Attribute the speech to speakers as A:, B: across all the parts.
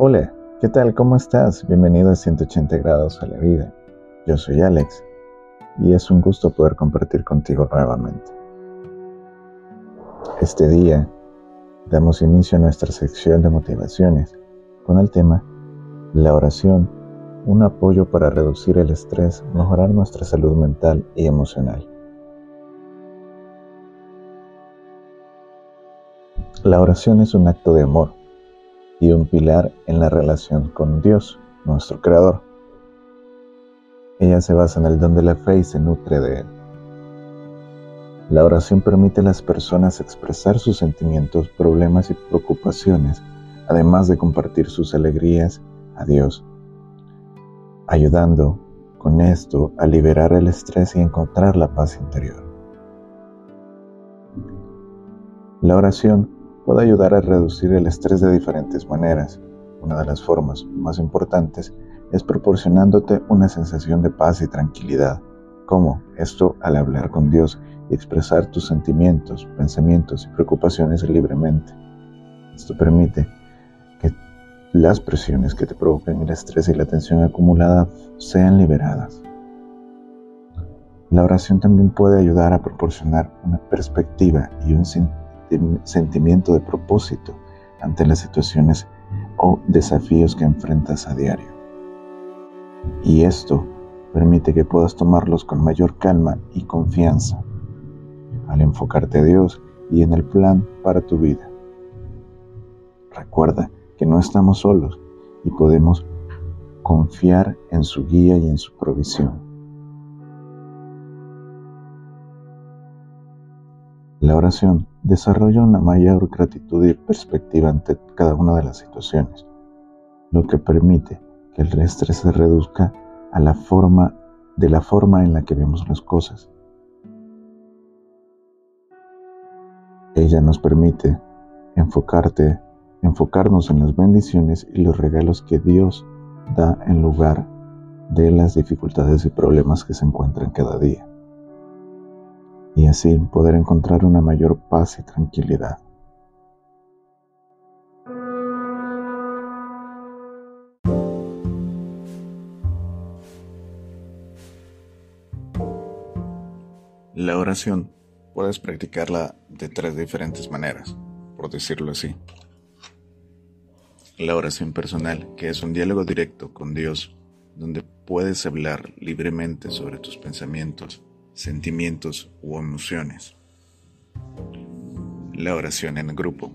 A: Hola, ¿qué tal? ¿Cómo estás? Bienvenido a 180 grados a la vida. Yo soy Alex y es un gusto poder compartir contigo nuevamente. Este día damos inicio a nuestra sección de motivaciones con el tema La oración, un apoyo para reducir el estrés, mejorar nuestra salud mental y emocional. La oración es un acto de amor y un pilar en la relación con Dios, nuestro Creador. Ella se basa en el don de la fe y se nutre de él. La oración permite a las personas expresar sus sentimientos, problemas y preocupaciones, además de compartir sus alegrías a Dios, ayudando con esto a liberar el estrés y encontrar la paz interior. La oración puede ayudar a reducir el estrés de diferentes maneras. Una de las formas más importantes es proporcionándote una sensación de paz y tranquilidad. como Esto al hablar con Dios y expresar tus sentimientos, pensamientos y preocupaciones libremente. Esto permite que las presiones que te provocan el estrés y la tensión acumulada sean liberadas. La oración también puede ayudar a proporcionar una perspectiva y un sentido sentimiento de propósito ante las situaciones o desafíos que enfrentas a diario. Y esto permite que puedas tomarlos con mayor calma y confianza al enfocarte a Dios y en el plan para tu vida. Recuerda que no estamos solos y podemos confiar en su guía y en su provisión. La oración desarrolla una mayor gratitud y perspectiva ante cada una de las situaciones, lo que permite que el estrés se reduzca a la forma de la forma en la que vemos las cosas. Ella nos permite enfocarte, enfocarnos en las bendiciones y los regalos que Dios da en lugar de las dificultades y problemas que se encuentran cada día y así poder encontrar una mayor paz y tranquilidad.
B: La oración puedes practicarla de tres diferentes maneras, por decirlo así. La oración personal, que es un diálogo directo con Dios, donde puedes hablar libremente sobre tus pensamientos, sentimientos u emociones. La oración en grupo,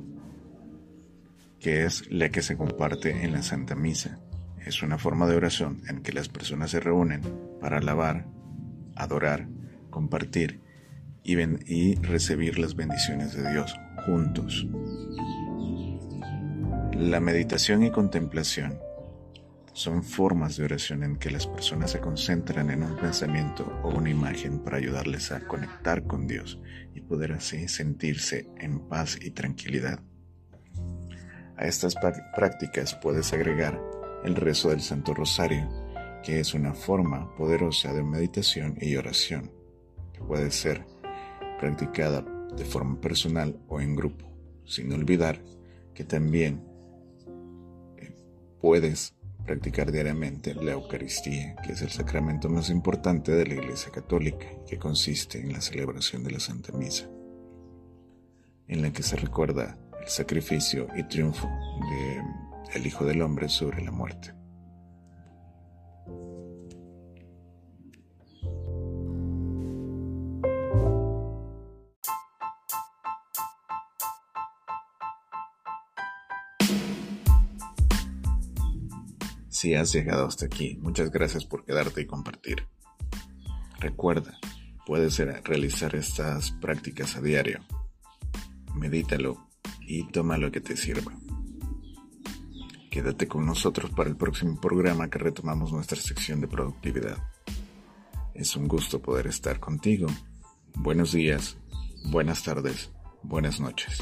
B: que es la que se comparte en la Santa Misa, es una forma de oración en que las personas se reúnen para alabar, adorar, compartir y, y recibir las bendiciones de Dios juntos. La meditación y contemplación son formas de oración en que las personas se concentran en un pensamiento o una imagen para ayudarles a conectar con Dios y poder así sentirse en paz y tranquilidad. A estas prácticas puedes agregar el rezo del Santo Rosario, que es una forma poderosa de meditación y oración, que puede ser practicada de forma personal o en grupo, sin olvidar que también eh, puedes practicar diariamente la Eucaristía, que es el sacramento más importante de la Iglesia Católica, que consiste en la celebración de la Santa Misa, en la que se recuerda el sacrificio y triunfo del Hijo del Hombre sobre la muerte. Si has llegado hasta aquí, muchas gracias por quedarte y compartir. Recuerda, puedes realizar estas prácticas a diario. Medítalo y toma lo que te sirva. Quédate con nosotros para el próximo programa que retomamos nuestra sección de productividad. Es un gusto poder estar contigo. Buenos días, buenas tardes, buenas noches.